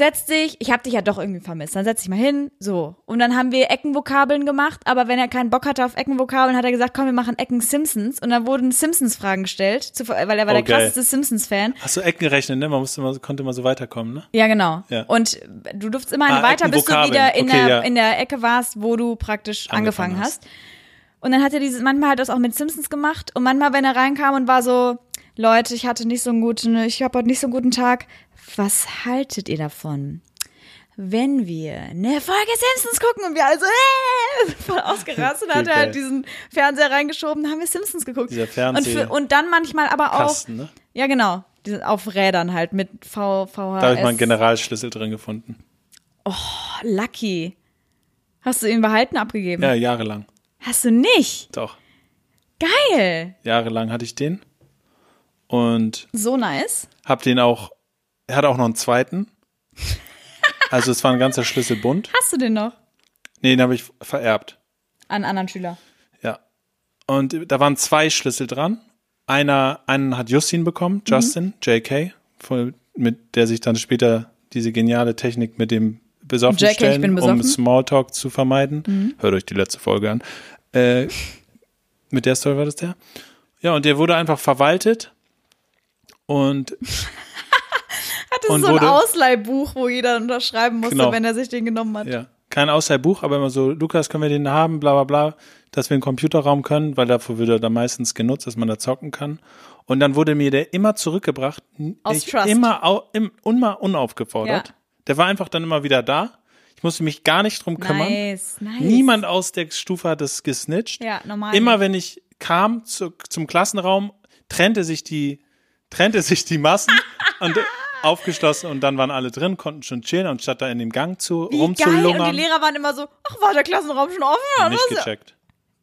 setz dich, ich hab dich ja doch irgendwie vermisst, dann setz dich mal hin, so. Und dann haben wir Eckenvokabeln gemacht, aber wenn er keinen Bock hatte auf Eckenvokabeln, hat er gesagt, komm, wir machen Ecken Simpsons. Und dann wurden Simpsons-Fragen gestellt, zu, weil er war Oh, der krasseste Simpsons-Fan. Hast du Ecken gerechnet, ne? Man musste immer, konnte immer so weiterkommen, ne? Ja, genau. Ja. Und du durftest immer Ah, weiter, bis du wieder in, Okay, der, ja. in der Ecke warst, wo du praktisch angefangen, Angefangen hast. Und dann hat er dieses, manchmal hat er das auch mit Simpsons gemacht und manchmal, wenn er reinkam und war so, Leute, ich hatte nicht so einen guten, ich habe heute nicht so einen guten Tag. Was haltet ihr davon? Wenn wir eine Folge Simpsons gucken und wir also äh, [laughs] voll ausgerastet, [laughs] hat er halt diesen Fernseher reingeschoben, dann haben wir Simpsons geguckt. Dieser und, Fernseh- für, und dann manchmal aber auch, Kasten, ne? ja genau, auf Rädern halt mit v, VHS. Da habe ich mal einen Generalschlüssel drin gefunden. Lucky. Hast du ihn behalten, abgegeben? Ja, jahrelang. Hast du nicht? Doch. Geil. Jahrelang hatte ich den. Und So nice. hab den auch, er hat auch noch einen zweiten. Also es war ein ganzer Schlüssel bunt. Hast du den noch? Nee, den habe ich vererbt. An anderen Schüler. Ja. Und da waren zwei Schlüssel dran. Einer, einen hat Justin bekommen, Justin, JK, voll, mit der sich dann später diese geniale Technik mit dem besoffen JK, stellen, bin um besoffen. Smalltalk zu vermeiden. Hört euch die letzte Folge an. Äh, mit der Story war das der. Ja, und der wurde einfach verwaltet und Hatte Und so ein wurde- Ausleihbuch, wo jeder unterschreiben musste, Genau. wenn er sich den genommen hat. ja, kein Ausleihbuch, aber immer so, Lukas, können wir den haben, bla bla bla, dass wir einen Computerraum können, weil dafür wird er da meistens genutzt, dass man da zocken kann. Und dann wurde mir der immer zurückgebracht, Aus Trust. immer, au, im, immer unaufgefordert. Ja. Der war einfach dann immer wieder da. Ich musste mich gar nicht drum kümmern. Nice, nice. Niemand aus der Stufe hat es gesnitcht. Ja, normal. Immer wenn ich kam zu, zum Klassenraum, trennte sich die, trennte sich die Massen [laughs] und aufgeschlossen und dann waren alle drin, konnten schon chillen und statt da in dem Gang zu Wie geil. Und die rumzulungern, Lehrer waren immer so, ach, war der Klassenraum schon offen? Oder nicht was? gecheckt.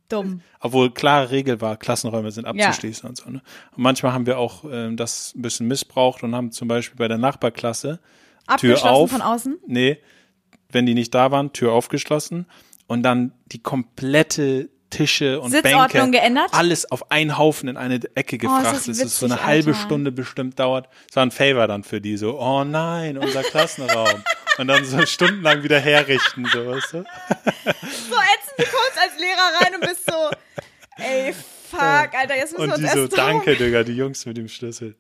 Dumm. Obwohl klare Regel war, Klassenräume sind abzuschließen und so. Ne? Und manchmal haben wir auch ähm, das ein bisschen missbraucht und haben zum Beispiel bei der Nachbarklasse Tür auf. von außen? Nee, wenn die nicht da waren, Tür aufgeschlossen und dann die komplette Tische und Sitzordnung Bänke, geändert? Oh, alles auf einen Haufen in eine Ecke ist gefrachtet. das dass es so eine witzig, halbe Alter. Stunde bestimmt dauert. Das war ein Favor dann für die, so, oh nein, unser Klassenraum. und dann so stundenlang wieder herrichten, so, weißt du? So ätzend, du kommst als Lehrer rein und bist so, ey, fuck, Alter, jetzt müssen Und die wir so, uns erst drum- danke, Digga, die Jungs mit dem Schlüssel.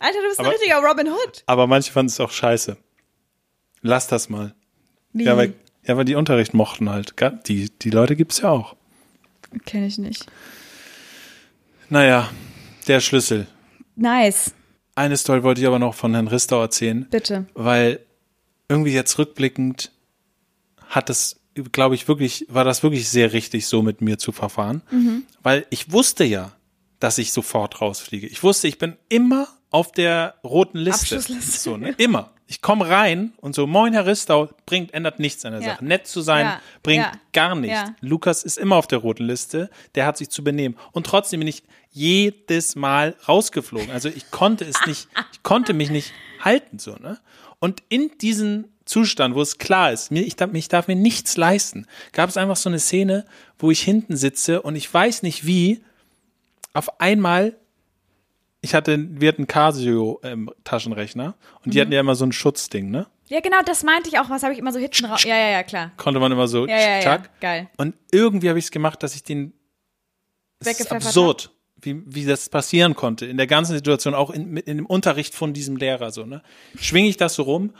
Alter, du bist ein Aber- richtiger Robin Hood. Aber manche fanden es auch scheiße. Lass das mal. Wie? Ja, weil, ja, weil die Unterricht mochten halt. Die, die Leute gibt's ja auch. Kenn ich nicht. Naja, der Schlüssel. Nice, Eine Story wollte ich aber noch von Herrn Ristau erzählen, bitte. weil irgendwie jetzt rückblickend hat das, glaube ich, wirklich, war das wirklich sehr richtig, so mit mir zu verfahren. Mhm. Weil ich wusste ja, dass ich sofort rausfliege. Ich wusste, ich bin immer auf der roten Liste. Abschlussliste. So, ne? Immer. Ich komme rein und so, moin Herr Ristau, bringt, ändert nichts an der Ja. Sache. Nett zu sein, Ja. bringt Ja. gar nichts. Lukas ist immer auf der roten Liste, der hat sich zu benehmen. Und trotzdem bin ich jedes Mal rausgeflogen. Also ich konnte es nicht, [laughs] ich konnte mich nicht halten, so, ne? Und in diesem Zustand, wo es klar ist, mir, ich, darf, ich darf mir nichts leisten, gab es einfach so eine Szene, wo ich hinten sitze und ich weiß nicht wie, auf einmal, ich hatte, wir hatten Casio ähm, Taschenrechner und Mhm. die hatten ja immer so ein Schutzding, ne? Ja, genau, das meinte ich auch. Was habe ich immer so hinten raus? Ja, ja, ja, klar. Konnte man immer so, Ja, ja, ja. Geil. Und irgendwie habe ich es gemacht, dass ich den. Es ist absurd, wie, wie das passieren konnte. In der ganzen Situation, auch in, mit- in dem Unterricht von diesem Lehrer so, ne? Schwinge ich das so rum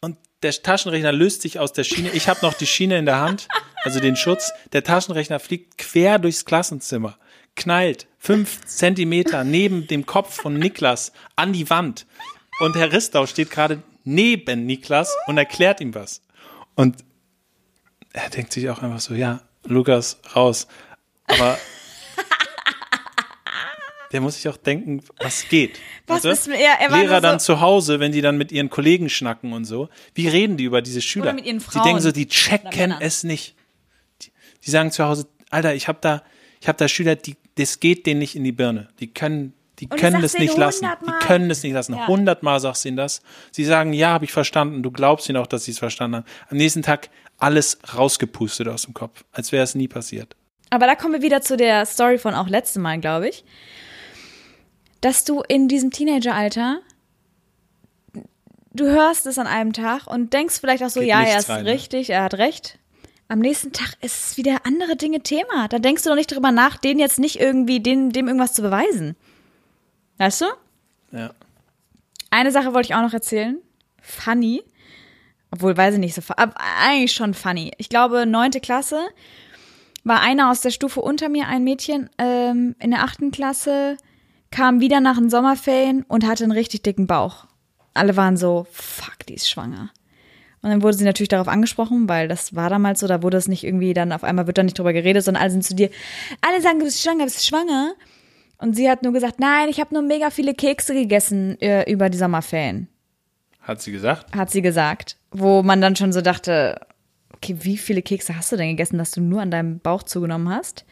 und der Taschenrechner löst sich aus der Schiene. Ich habe noch die Schiene in der Hand, also den Schutz. Der Taschenrechner fliegt quer durchs Klassenzimmer, knallt fünf Zentimeter neben dem Kopf von Niklas an die Wand. Und Herr Ristau steht gerade neben Niklas und erklärt ihm was. Und er denkt sich auch einfach so, ja, Lukas, raus. Aber der muss sich auch denken, was geht. Was ist- ja, er Lehrer so- dann zu Hause, wenn die dann mit ihren Kollegen schnacken und so, wie reden die über diese Schüler? Oder mit ihren Die Frauen. denken so, die checken es nicht. Die, die sagen zu Hause, Alter, ich habe da, ich habe da Schüler, die, das geht denen nicht in die Birne. Die können, die Und können es nicht lassen. Die können es nicht lassen. Ja. Hundertmal sagst du ihnen das. Sie sagen, ja, habe ich verstanden. Du glaubst ihnen auch, dass sie es verstanden haben. Am nächsten Tag alles rausgepustet aus dem Kopf, als wäre es nie passiert. Aber da kommen wir wieder zu der Story von auch letztem Mal, glaube ich. Dass du in diesem Teenageralter, du hörst es an einem Tag und denkst vielleicht auch so, Geht ja, er ist rein, ne? richtig, er hat recht. Am nächsten Tag ist es wieder andere Dinge Thema. Da denkst du doch nicht drüber nach, den jetzt nicht irgendwie, dem, dem irgendwas zu beweisen. Weißt du? Ja. Eine Sache wollte ich auch noch erzählen. Funny. Obwohl, weiß ich nicht so, aber eigentlich schon funny. Ich glaube, neunte Klasse war einer aus der Stufe unter mir, ein Mädchen, ähm, in der achten Klasse, kam wieder nach den Sommerferien und hatte einen richtig dicken Bauch. Alle waren so, fuck, die ist schwanger. Und dann wurde sie natürlich darauf angesprochen, weil das war damals so, da wurde es nicht irgendwie, dann auf einmal wird da nicht drüber geredet, sondern alle sind zu dir, alle sagen, du bist schwanger, bist schwanger. Und sie hat nur gesagt, nein, ich habe nur mega viele Kekse gegessen äh, über die Sommerferien, Hat sie gesagt? hat sie gesagt. Wo man dann schon so dachte, okay, wie viele Kekse hast du denn gegessen, dass du nur an deinem Bauch zugenommen hast?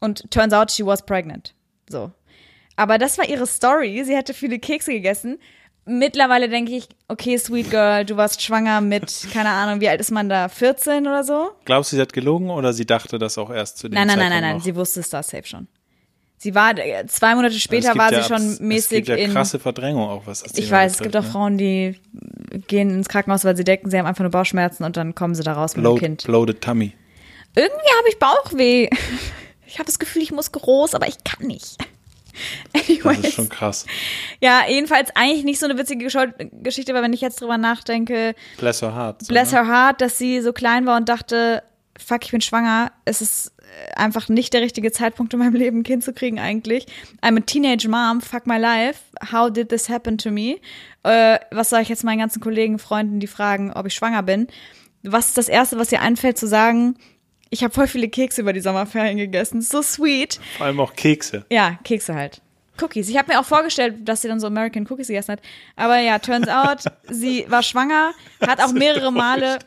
Und turns out she was pregnant. So. Aber das war ihre Story. Sie hatte viele Kekse gegessen. Mittlerweile denke ich, okay, sweet girl, du warst schwanger mit, [laughs] keine Ahnung, wie alt ist man da? 14 oder so? Glaubst du, sie hat gelogen oder sie dachte das auch erst zu dem Nein, nein, nein, nein, nein, sie wusste es da safe schon. Sie war, äh, zwei Monate Es später war ja sie schon mäßig Es gibt ja in. krasse Verdrängung auch, was das Ich weiß, es gibt betrifft, auch ne? Frauen, die gehen ins Krankenhaus, weil sie denken, sie haben einfach nur Bauchschmerzen und dann kommen sie da raus mit dem Kind. bloated tummy. Irgendwie habe ich Bauchweh. [laughs] Ich habe das Gefühl, ich muss groß, aber ich kann nicht. [laughs] Das Anyways. ist schon krass. Ja, jedenfalls eigentlich nicht so eine witzige Geschichte, aber wenn ich jetzt drüber nachdenke, Bless her heart. so, bless ne? her heart, dass sie so klein war und dachte, fuck, ich bin schwanger. Es ist äh, einfach nicht der richtige Zeitpunkt in meinem Leben, ein Kind zu kriegen eigentlich. I'm a teenage mom, fuck my life. How did this happen to me? Äh, was sage ich jetzt meinen ganzen Kollegen, Freunden, die fragen, ob ich schwanger bin? Was ist das Erste, was ihr einfällt zu sagen? Ich habe voll viele Kekse über die Sommerferien gegessen. So sweet. Vor allem auch Kekse. Ja, Kekse halt. Cookies. Ich habe mir auch vorgestellt, dass sie dann so American Cookies gegessen hat. Aber ja, turns out, [laughs] sie war schwanger, hat auch mehrere Male.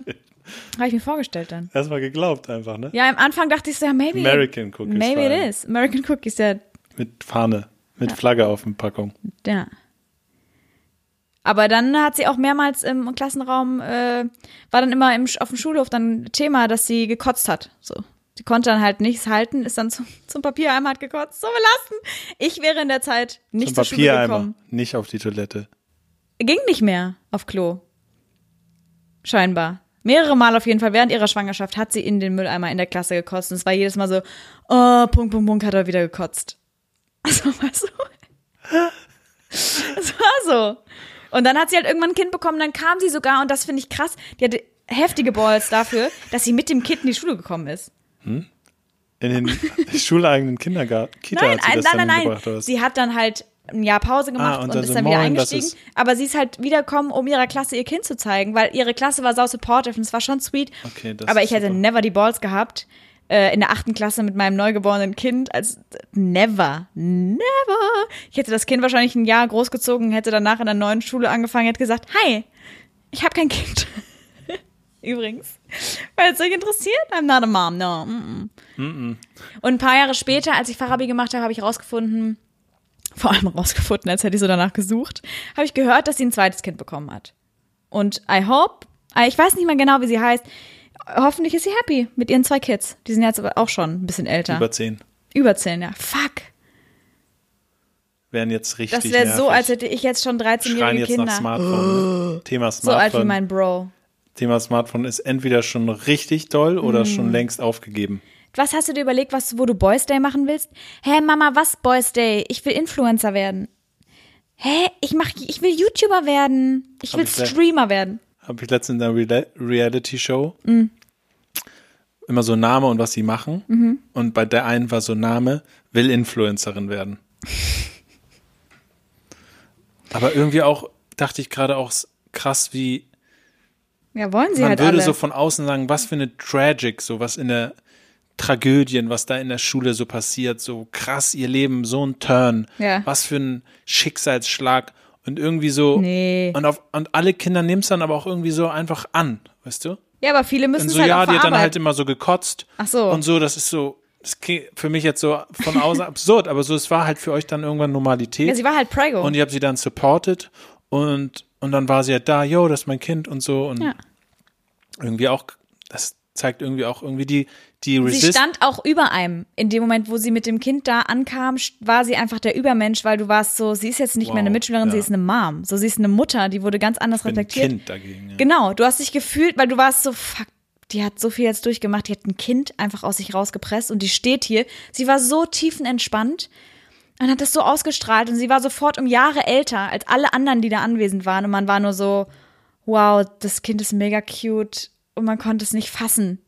Habe ich mir vorgestellt dann. Erstmal geglaubt einfach, ne? Ja, am Anfang dachte ich so, ja, maybe. American Cookies Maybe it is. American Cookies, ja. Mit Fahne, mit Flagge auf der Packung. ja. Aber dann hat sie auch mehrmals im Klassenraum, äh, war dann immer im, auf dem Schulhof dann Thema, dass sie gekotzt hat. So. Sie konnte dann halt nichts halten, ist dann [laughs] zum, zum Papiereimer, hat gekotzt. So belassen. Ich wäre in der Zeit nicht Zum zur Schule Papiereimer, gekommen. nicht auf die Toilette. ging nicht mehr auf Klo. Scheinbar. Mehrere Mal auf jeden Fall während ihrer Schwangerschaft hat sie in den Mülleimer in der Klasse gekotzt. Und es war jedes Mal so, oh, Punkt, Punkt, Punkt, hat er wieder gekotzt. [laughs] Also war so. [laughs] Es war so. Und dann hat sie halt irgendwann ein Kind bekommen, dann kam sie sogar, und das finde ich krass, die hatte heftige Balls dafür, dass sie mit dem Kind in die Schule gekommen ist. In den [laughs] schuleigenen Kindergarten. Kita Nein, hat sie nein, das nein, dann nein, nein. Sie hat dann halt ein Jahr Pause gemacht Ah, und und, dann ist so, dann wieder moin, eingestiegen. Aber sie ist halt wiedergekommen, um ihrer Klasse ihr Kind zu zeigen, weil ihre Klasse war sau supportive und es war schon sweet. Okay, das aber ich hätte super. never die Balls gehabt. Äh, in der achten Klasse mit meinem neugeborenen Kind als never, never. Ich hätte das Kind wahrscheinlich ein Jahr großgezogen, hätte danach in der neuen Schule angefangen, hätte gesagt, hi, ich habe kein Kind. [laughs] Übrigens. Weil es euch interessiert, I'm not a mom, no. Mm -mm. Und ein paar Jahre später, als ich Fachabi gemacht habe, habe ich rausgefunden, vor allem rausgefunden, als hätte ich so danach gesucht, habe ich gehört, dass sie ein zweites Kind bekommen hat. Und I hope, ich weiß nicht mehr genau, wie sie heißt, hoffentlich ist sie happy mit ihren zwei Kids. Die sind jetzt aber auch schon ein bisschen älter. Über zehn. Über zehn, ja. Fuck. Wären jetzt richtig Das wäre so, als hätte ich jetzt schon Schreien 13-jährige jetzt Kinder. nach Smartphone. Ne? Thema so alt wie Smartphone. mein Bro. Thema Smartphone ist entweder schon richtig doll oder Hm. schon längst aufgegeben. Was hast du dir überlegt, was, wo du Boys Day machen willst? Hä, Mama, was Boys Day? Ich will Influencer werden. Hä, ich mach, ich will YouTuber werden. Ich will Streamer werden. Habe ich letztens in einer Rela- Reality-Show Mhm. immer so Name und was sie machen. Mhm. Und bei der einen war so Name, will Influencerin werden. [laughs] Aber irgendwie auch, dachte ich gerade auch krass, wie Ja, wollen sie man halt würde alle. so von außen sagen, was für eine Tragic, so was in der Tragödien, was da in der Schule so passiert, so krass ihr Leben, so ein Turn, Ja. was für ein Schicksalsschlag und irgendwie so Nee. und auf und alle Kinder nehmen es dann aber auch irgendwie so einfach an, weißt du? ja, aber viele müssen Und es so halt ja, auch die hat dann halt immer so gekotzt Ach so. und so, das ist so das für mich jetzt so von außen [laughs] absurd, aber so es war halt für euch dann irgendwann Normalität ja, sie war halt Prego. und ihr habt sie dann supported und und dann war sie halt da, yo, das ist mein Kind und so und Ja. irgendwie auch, das zeigt irgendwie auch irgendwie die, die sie Resist. stand auch über einem. In dem Moment, wo sie mit dem Kind da ankam, war sie einfach der Übermensch, weil du warst so, sie ist jetzt nicht Wow, mehr eine Mitschülerin, sie ja. ist eine Mom. So, sie ist eine Mutter, die wurde ganz anders ein reflektiert. Kind dagegen. Ja. Genau, du hast dich gefühlt, weil du warst so, fuck, die hat so viel jetzt durchgemacht, die hat ein Kind einfach aus sich rausgepresst und die steht hier. Sie war so tiefenentspannt und hat das so ausgestrahlt und sie war sofort um Jahre älter als alle anderen, die da anwesend waren und man war nur so, wow, das Kind ist mega cute und man konnte es nicht fassen.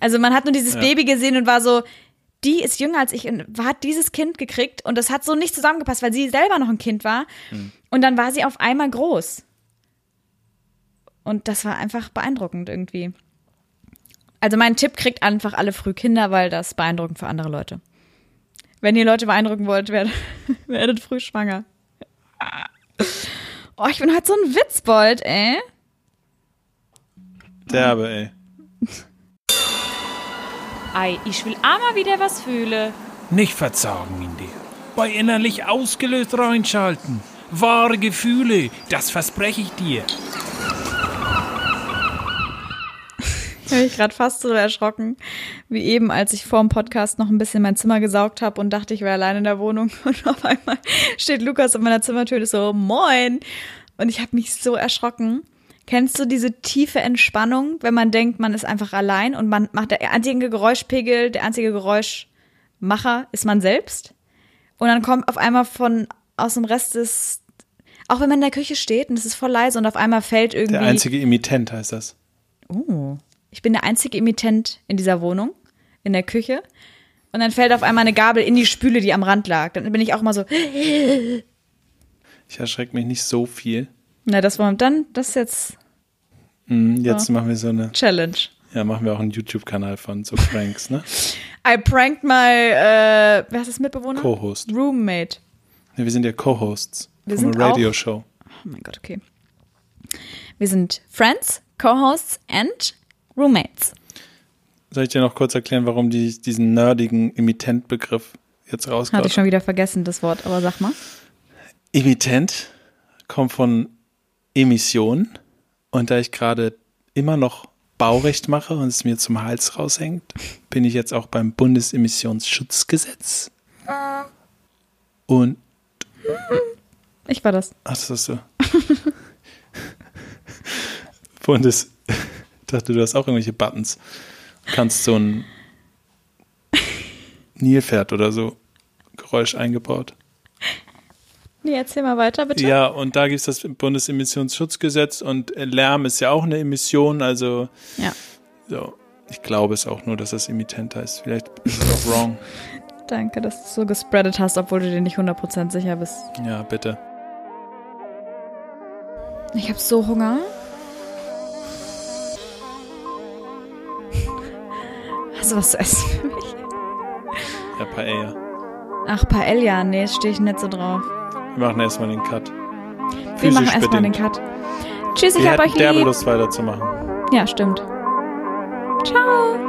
Also man hat nur dieses Ja. Baby gesehen und war so, die ist jünger als ich und hat dieses Kind gekriegt und das hat so nicht zusammengepasst, weil sie selber noch ein Kind war und dann war sie auf einmal groß. Und das war einfach beeindruckend irgendwie. Also mein Tipp, kriegt einfach alle früh Kinder, weil das beeindruckend für andere Leute. Wenn ihr Leute beeindrucken wollt, werdet, [laughs] werdet früh schwanger. Oh, ich bin heute so ein Witzbold, ey. Derbe, ey. Ei, ich will auch mal wieder was fühlen. Nicht verzagen in dir. Bei innerlich ausgelöst reinschalten. Wahre Gefühle, das verspreche ich dir. Ich habe mich gerade fast so erschrocken, wie eben, als ich vor dem Podcast noch ein bisschen mein Zimmer gesaugt habe und dachte, ich wäre allein in der Wohnung. [laughs] Und auf einmal steht Lukas an meiner Zimmertür und ist so, moin. Und ich habe mich so erschrocken. Kennst du diese tiefe Entspannung, wenn man denkt, man ist einfach allein und man macht der einzige Geräuschpegel, der einzige Geräuschmacher ist man selbst? Und dann kommt auf einmal von aus dem Rest des, auch wenn man in der Küche steht und es ist voll leise und auf einmal fällt irgendwie. Der einzige Emittent heißt das. Oh. Ich bin der einzige Emittent in dieser Wohnung, in der Küche. Und dann fällt auf einmal eine Gabel in die Spüle, die am Rand lag. Dann bin ich auch mal so, Ich erschrecke mich nicht so viel. Na, das war dann, das ist jetzt Hm, Jetzt machen wir so eine, Challenge. ja, machen wir auch einen YouTube-Kanal von so Pranks, ne? [laughs] I pranked my, äh, wer ist das Mitbewohner? Co-Host. Roommate. Ja, wir sind ja Co-Hosts Wir sind einer Radio-Show. Oh mein Gott, okay. Wir sind Friends, Co-Hosts and Roommates. Soll ich dir noch kurz erklären, warum die diesen nerdigen Emittent-Begriff jetzt Hatte ich rauskommt? schon wieder vergessen, das Wort, aber sag mal. Emittent kommt von Emission und da ich gerade immer noch Baurecht mache und es mir zum Hals raushängt, bin ich jetzt auch beim Bundesemissionsschutzgesetz. Und Ich war das. ach, das ist so. [laughs] Bundes ich [laughs] dachte, du hast auch irgendwelche Buttons. Du kannst so ein Nilpferd oder so Geräusch eingebaut. Nee, erzähl mal weiter, bitte. Ja, und da gibt es das Bundesemissionsschutzgesetz und Lärm ist ja auch eine Emission, also Ja. so. Ich glaube es auch nur, dass das Emittent heißt. Vielleicht ist es auch wrong. [laughs] Danke, dass du es so gespreadet hast, obwohl du dir nicht 100% sicher bist. Ja, bitte. Ich habe so Hunger. Hast du was zu essen für mich? Ja, Paella. Ach, Paella, nee, stehe ich nicht so drauf. Wir machen erstmal den Cut. Wir machen Physisch erstmal den. Cut. Tschüss, ich Wir hab euch derbe lieb. Lust weiterzumachen. Ja, stimmt. Ciao.